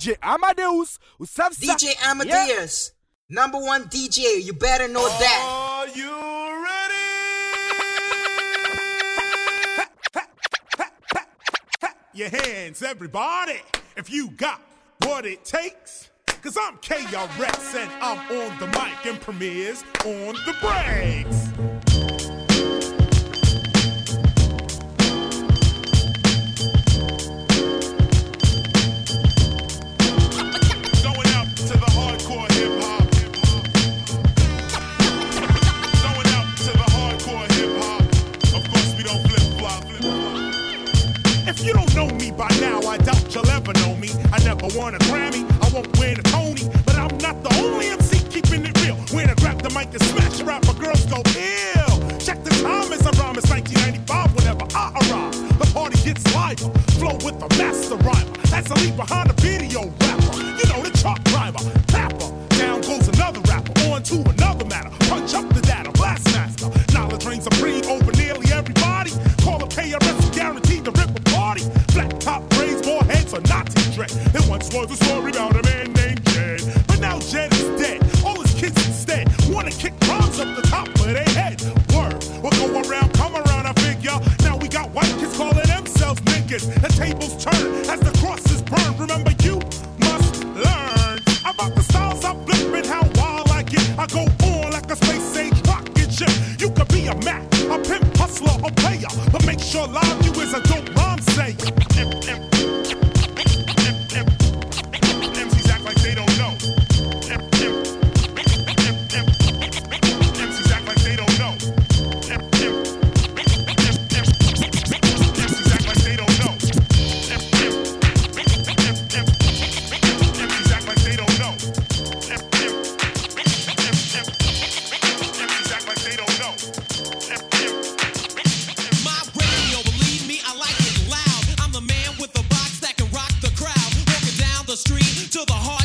DJ Amadeus, DJ Amadeus, number one DJ. You better know that. Are you ready? Your hands, everybody, if you got what it takes. Cause I'm KRS and I'm on the mic and Premier's on the breaks. Won a Grammy, I won't win a Tony, but I'm not the only MC keeping it real. When I grab the mic and smash a rapper, girls go ill. Check the time as I rhyme, it's 1995 whenever I arrive. The party gets liver, flow with the master rhymer. As I leave behind a video rapper, you know the truck driver, tapper. Down goes another rapper, on to another matter. Punch up the data, blast master. Knowledge reigns supreme over nearly everybody. Call up KRS, guaranteed to rip a party. Flat top braids, more heads are not to. Was a story about street the heart.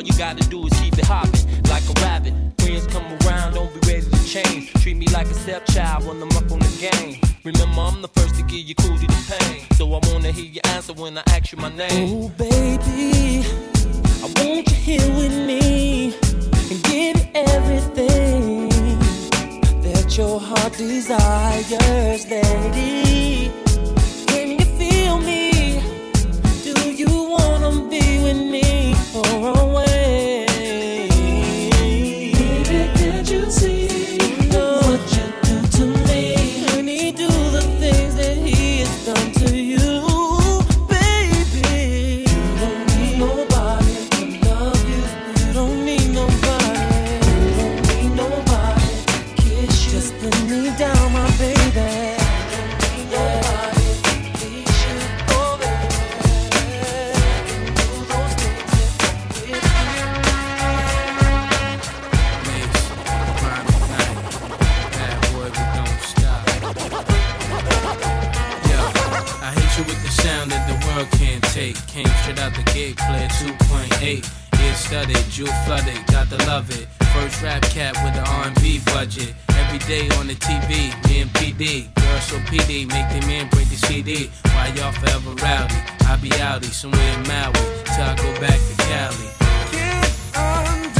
all you gotta do is keep it hopping like a rabbit. Friends come around, don't be ready to change. Treat me like a stepchild when I'm up on the game. Remember, I'm the first to give you to pain. So I wanna hear your answer when I ask you my name. Oh, baby, I want you here with me and give me everything that your heart desires, lady. You feel me? Do you wanna be with me studded, jewel flooded, got to love it. First rap cap with the R&B budget. Every day on the TV, me and PD. Girls so PD, make the man break the CD. Why y'all forever rowdy? I be outy somewhere in Maui till I go back to Cali. Get under.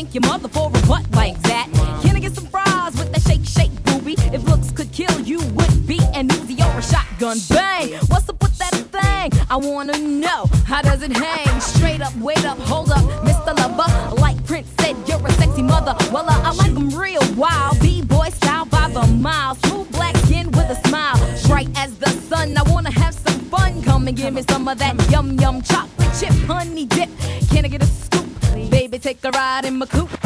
Thank your mother for a butt like that. Can I get some fries with that shake, shake, booby? If looks could kill, you would be an Uzi or a shotgun bang. What's up with that thing? I wanna know how does it hang? Straight up, wait up, hold up, Mr. Lover. Like Prince said, you're a sexy mother. Well, uh, I like 'em real wild, b-boy style by the mile, smooth black skin with a smile, bright as the sun. I wanna have some fun. Come and give me some of that yum yum chocolate chip honey dip took a ride in my coupe.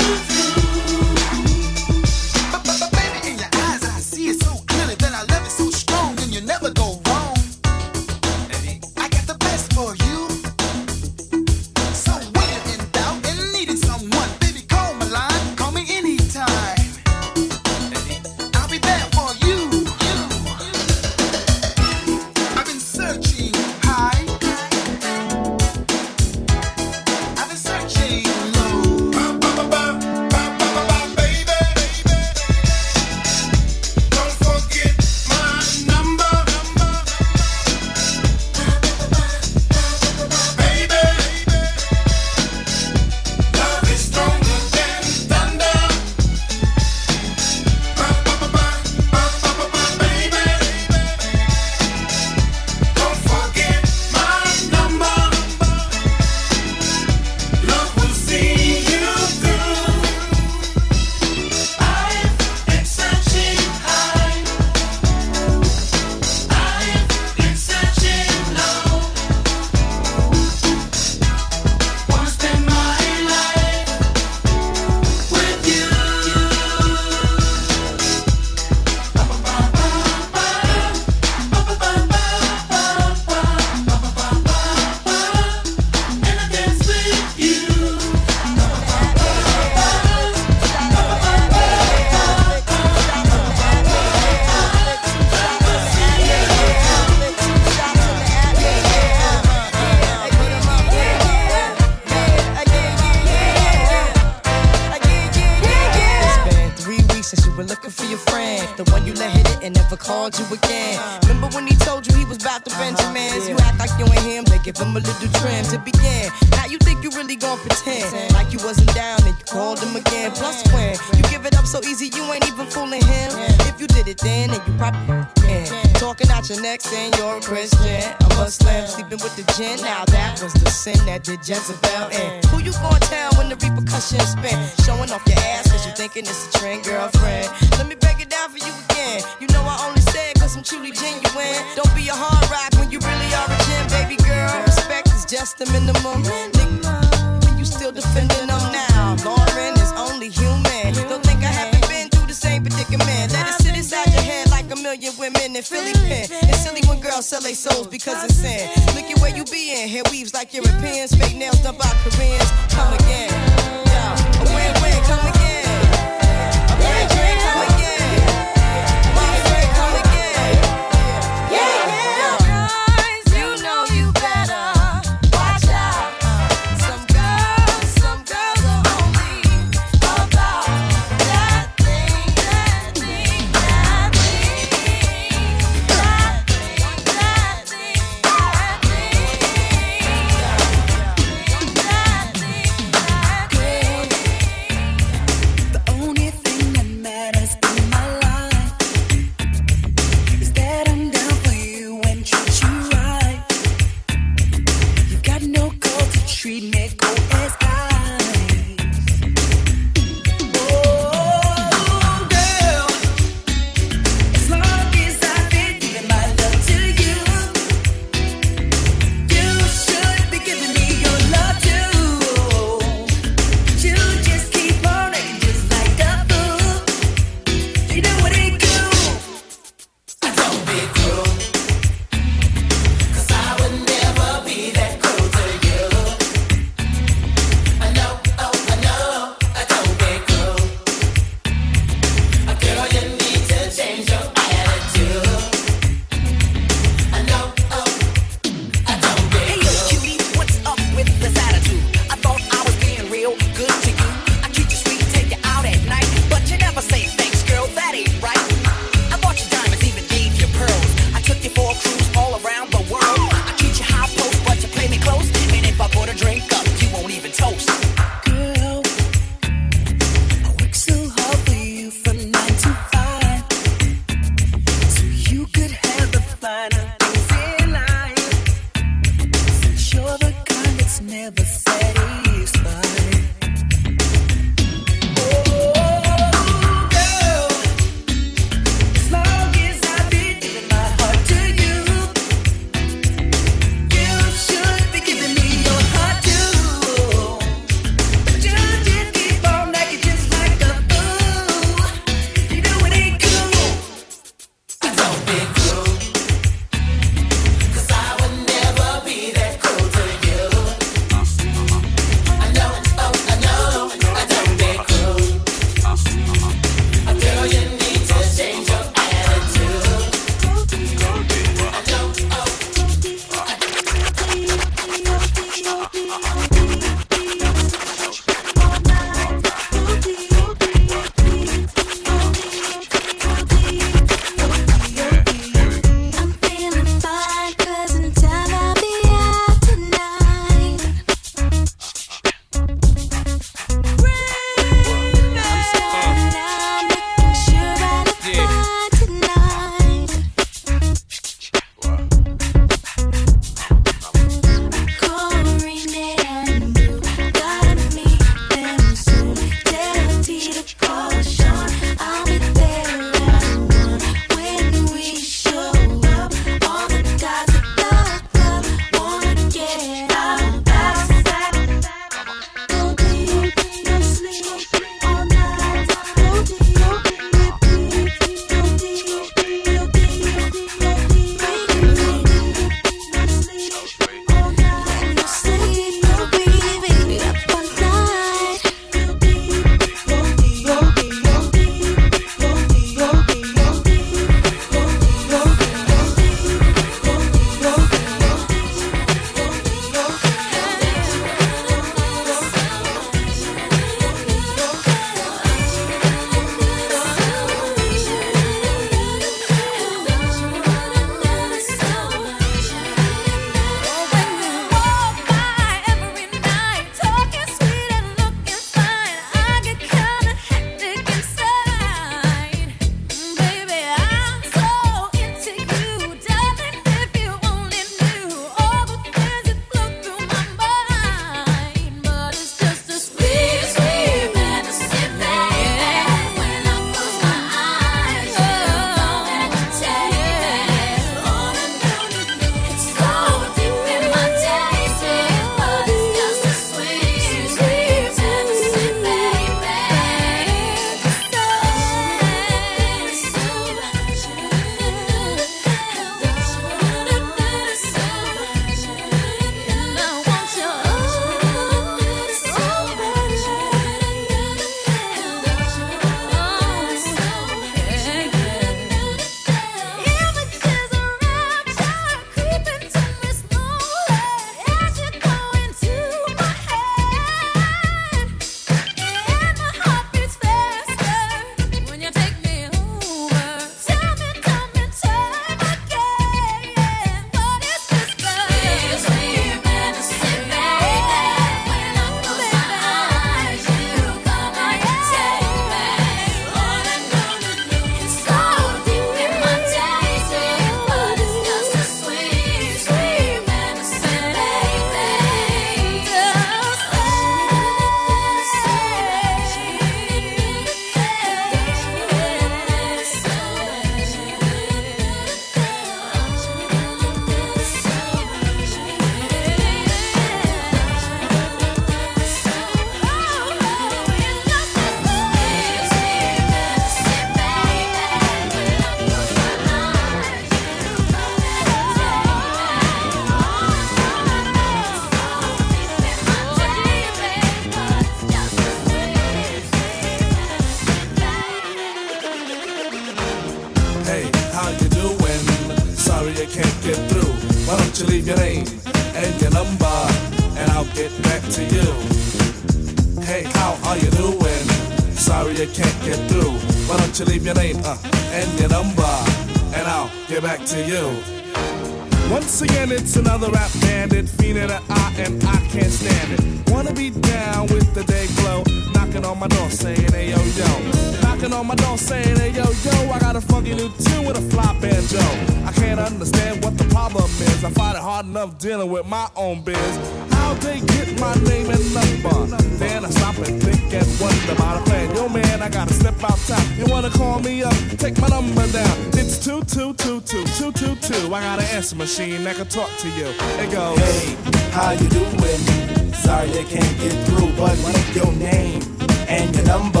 Me up? Take my number down. It's two two two two. I got an answer machine that can talk to you. It goes. Hey, how you doing? Sorry I can't get through, but what your name and your number,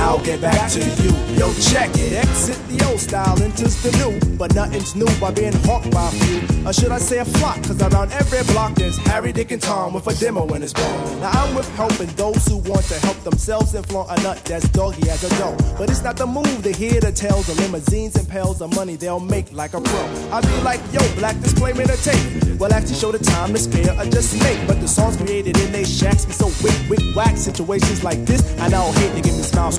I'll get back to you. Yo, check it. Exit the old style, enters the new, but nothing's new by being hawked by a few. Or should I say a flock? Cause around every block there's Harry, Dick, and Tom with a demo in his bone. Now I'm with helping those who want to help themselves and flaunt a nut that's doggy as a dough. But it's not the move to hear the tales of limousines and pails of money they'll make like a pro. I be like, yo, black display me the tape. Well, actually show the time to spare or just make. But the songs created in they shacks be so wick, wick, whack. Situations like this, I now hate to give me smiles,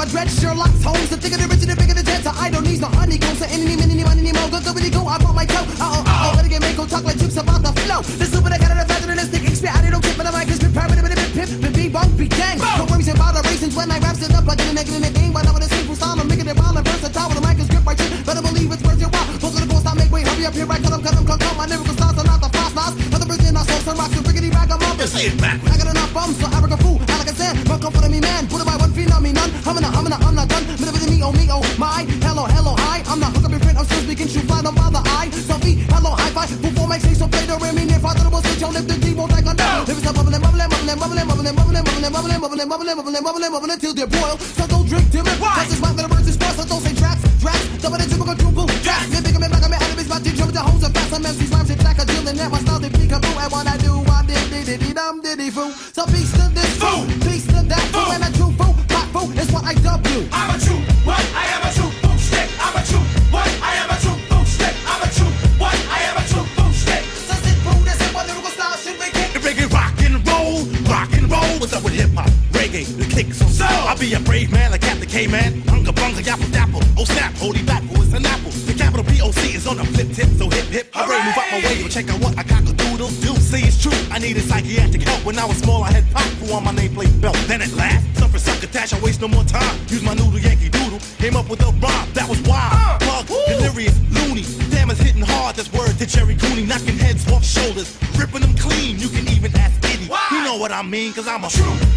my dread, Sherlock Holmes, the thicker the richer, the bigger the chance. I don't need no honey, goes to any, many, money, more. Go, go, really go, I bought my toe. Uh oh, uh oh, better get make go talk like jukes about the flow. The super, I got it, faster than this thing. Expert, I don't get, but I'm like, it's been pyramid, bit, bit, pip, bit, be bunk, be gang. No worries about the raisins when I rap it up, I didn't make it in the game. But I'm with a simple style, I'm making it wild and versatile with a mic is grip right shit. Better believe it's worth your while. Most of the ghosts I make way, hurry up here, right, cut them, cut them, cut them. My lyrical styles are not the fast styles. But the bridge I saw some rocks and rickety rag, I'm up. Say it backwards. I got enough bums, so I a fool. I like I said, come for me, man. Put it by one feet on me, none. I'm in a, I'm in a, I'm not done. Middle of me, oh me, oh my. Hello, hello, hi. I'm not hook up your friend, I'm still speaking, shoot fly, don't bother. I, selfie, hello, high five. Before my say so, play the rim, in near father, the switch, on lift the D, won't like a no. There is a bubbling, bubbling, bubbling, bubbling, bubbling, bubbling, bubbling, bubbling, bubbling, bubbling, bubbling, bubbling, bubbling, till they boil. So don't drink till it. Why? Cause it's my little birds is spoiled, so don't say tracks, tracks. Double the typical dribble, tracks. Me big, me back, me of his body, jump the hoes and fast. Some MCs rhymes, it's like a deal, and that my style, they peek a boo. And what I do, I did, did, did, did, dum, did, did, foo. So peace to this fool, that. Uh. True.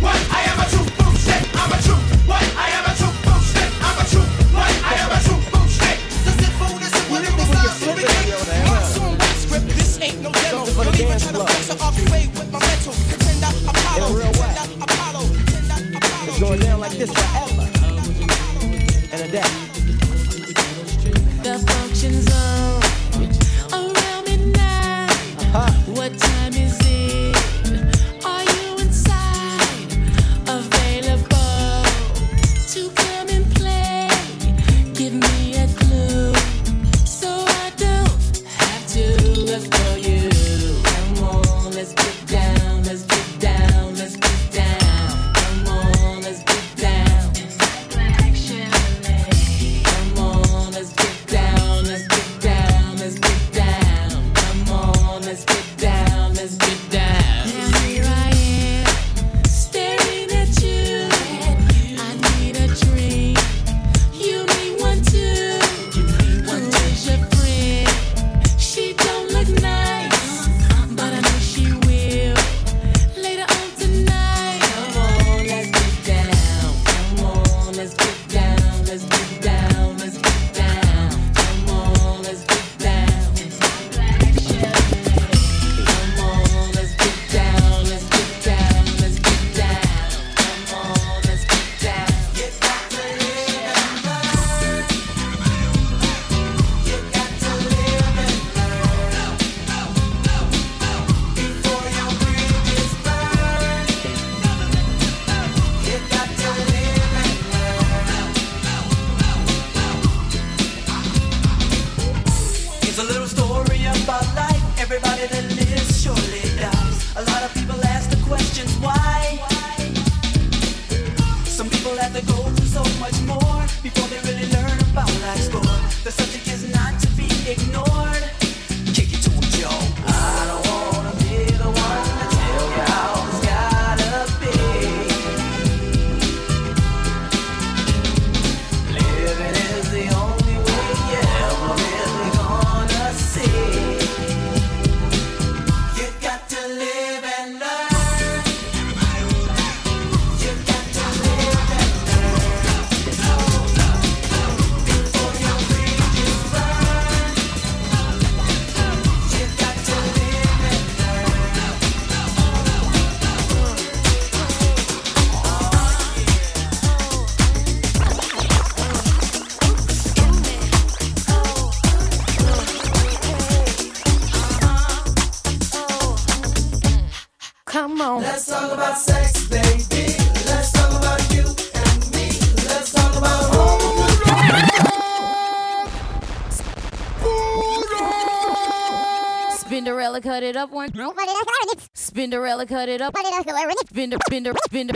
Up one. Spinderella cut it up. Spinder, Spinder, Spinder,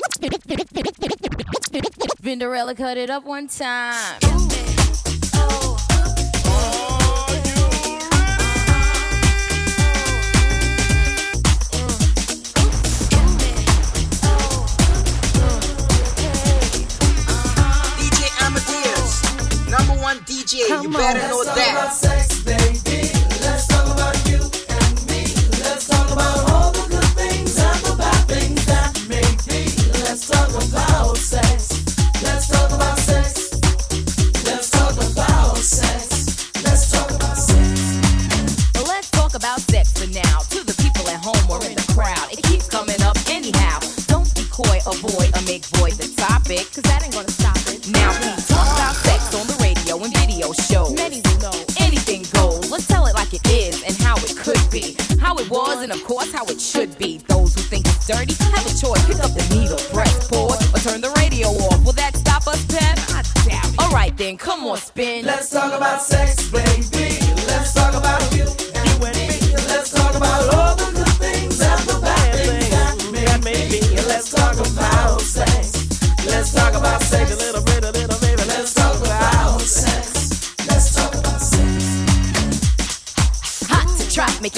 Spinderella cut it up one time. DJ Amadeus, number one DJ. you better know that. To the people at home or in the crowd, it keeps coming up anyhow. Don't be coy, avoid, or make void the topic, cause that ain't gonna stop it. Now we talk about sex on the radio and video shows. Many will know anything goes. Let's tell it like it is and how it could be. How it was and of course how it should be. Those who think it's dirty have a choice. Pick up the needle, press pause, or turn the radio off. Will that stop us, Pep? I doubt it. Alright then, come on, spin. Let's talk about sex, baby.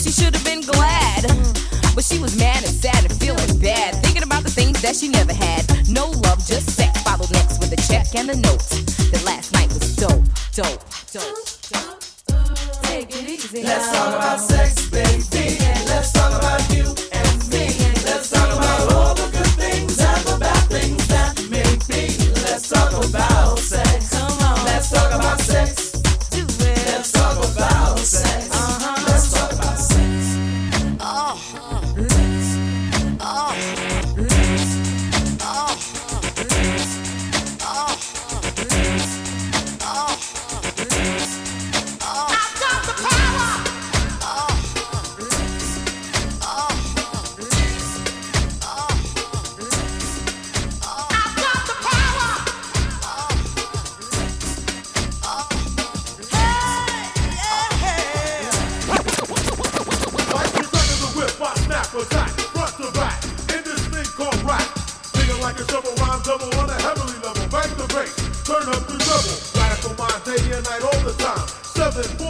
she should have been glad. But she was mad and sad and feeling bad, thinking about the things that she never had. No love, just sex. Followed next with a check and a note. That last night was dope, dope, dope, dope. Take it easy. Let's talk about sex, baby. 714,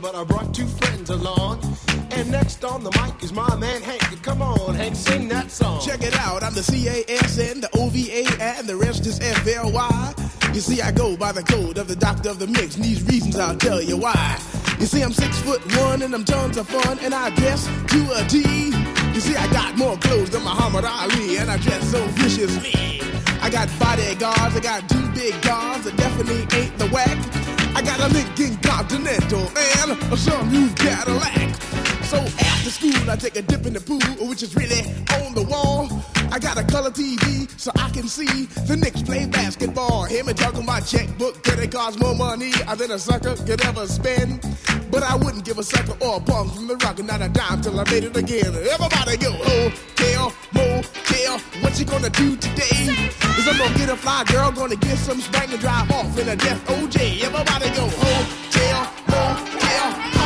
but I brought two friends along. And next on the mic is my man Hank. Come on, Hank, sing that song. Check it out, I'm the C-A-S-N, the O-V-A, and the rest is F-L-Y. You see, I go by the code of the doctor of the mix, and these reasons I'll tell you why. You see, I'm six foot one, and I'm tons of fun, and I dress to a T. You see, I got more clothes than Muhammad Ali, and I dress so viciously. I got bodyguards, I got two big guns, I definitely ain't the whack. I got a Lincoln Continental and a some new Cadillac. So after school, I take a dip in the pool, which is really on the wall. I got a color TV so I can see the Knicks play basketball. Him and talking my checkbook, could it cost more money uh, than a sucker could ever spend? But I wouldn't give a sucker or a bum from the rock and not a dime till I made it again. Everybody go, hotel, motel, what you gonna do today? Is I'm gonna get a fly girl, gonna get some spank and drive off in a death OJ. Everybody go, hotel, motel,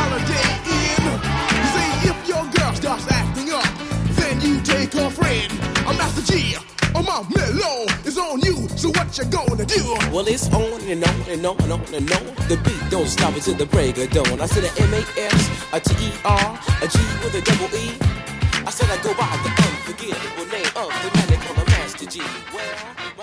Master Gee. Oh, my mellow is on you, so what you gonna do? Well, it's on and on and on and on and on. The beat don't stop until the break of dawn. I said a M-A-S, a T-E-R, a G with a double E. I said I go by the unforgettable name of the man they call a Master Gee. Well,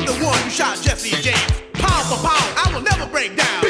I'm the one who shot Jesse James. Pound for pound, I will never break down.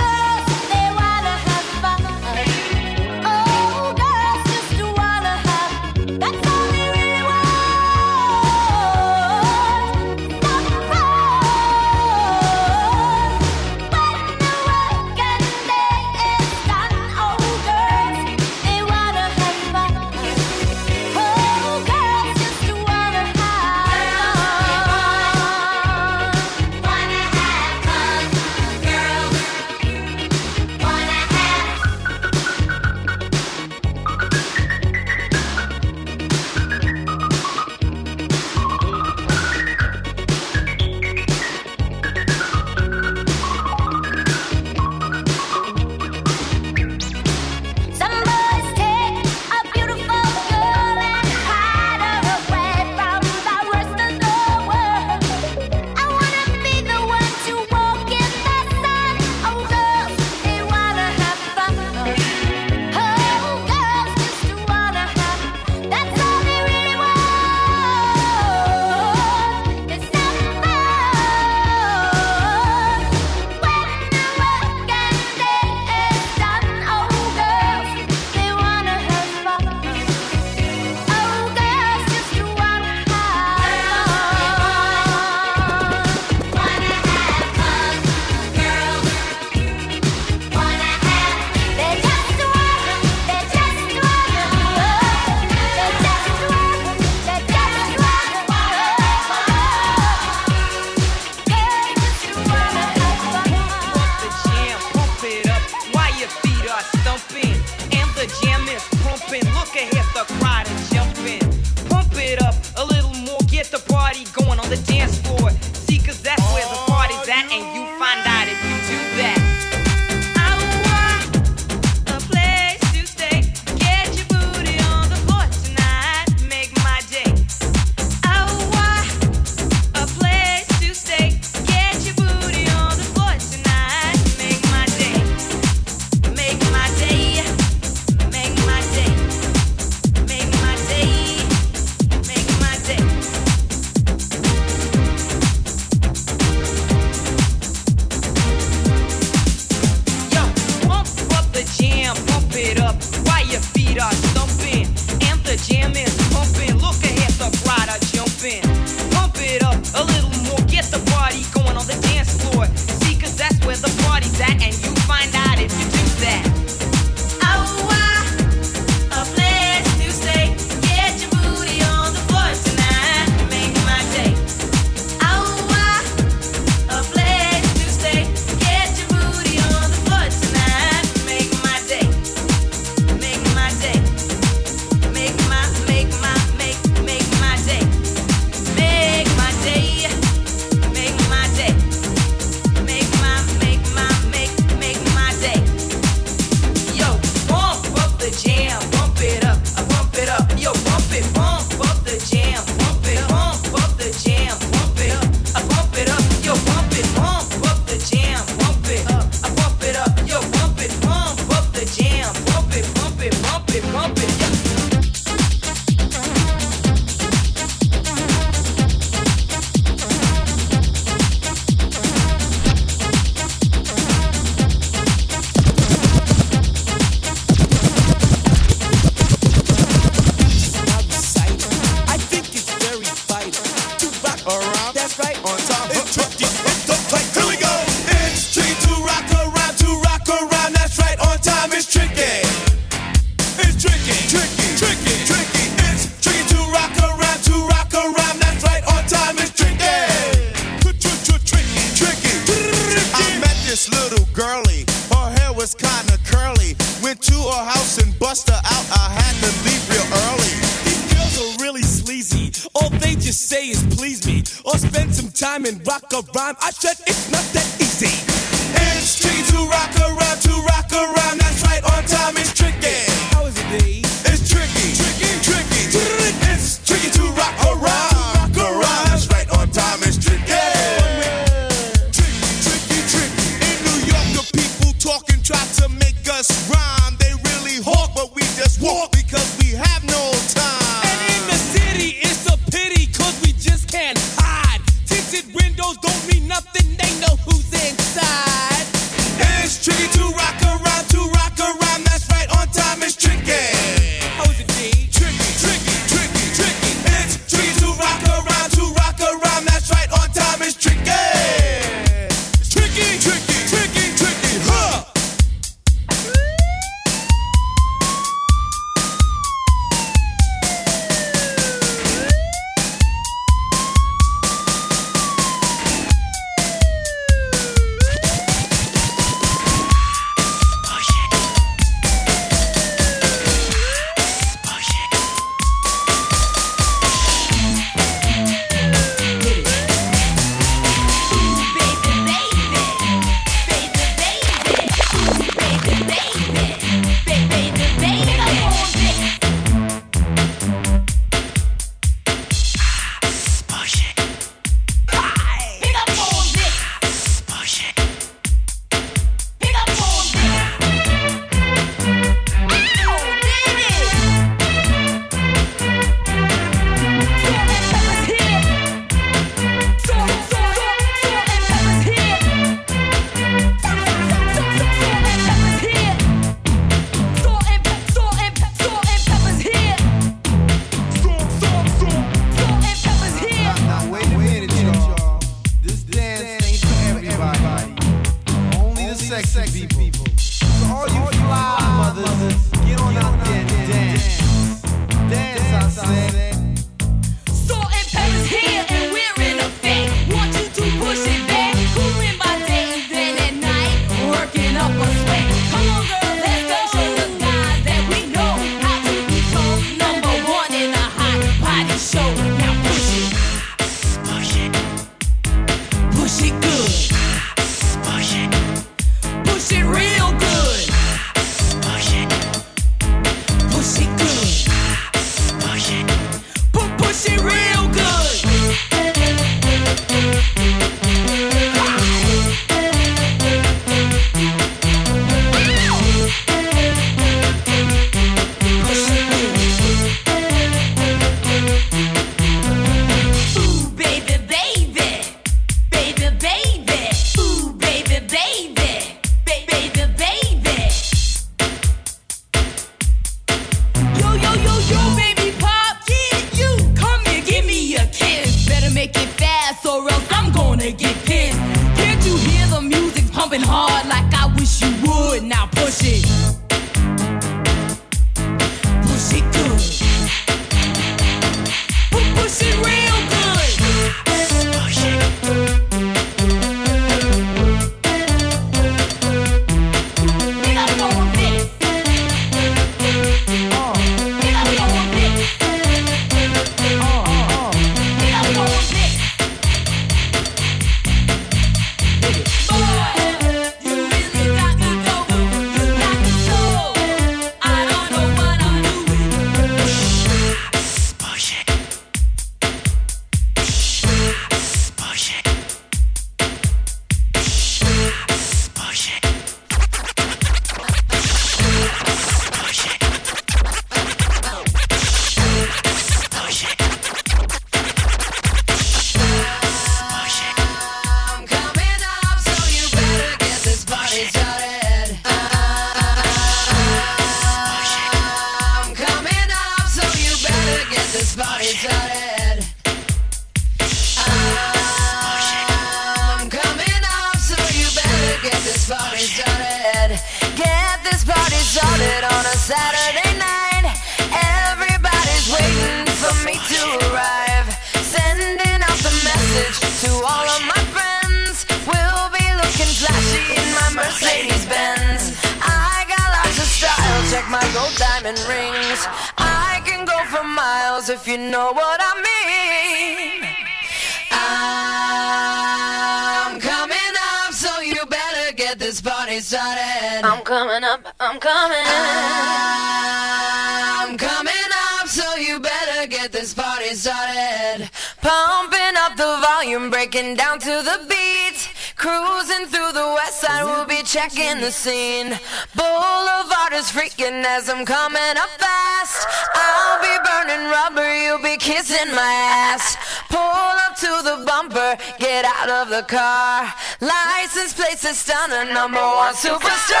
Checking the scene. Boulevard is freaking as I'm coming up fast. I'll be burning rubber, you'll be kissing my ass. Pull up to the bumper, get out of the car. License plates are stunner, number one superstar.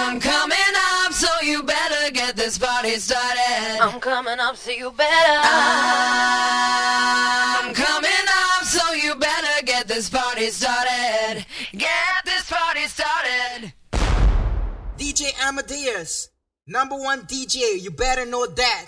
I'm coming up, so you better get this party started. I'm coming up, so you better. I'm coming this party started. Get this party started. DJ Amadeus, number one DJ, you better know that.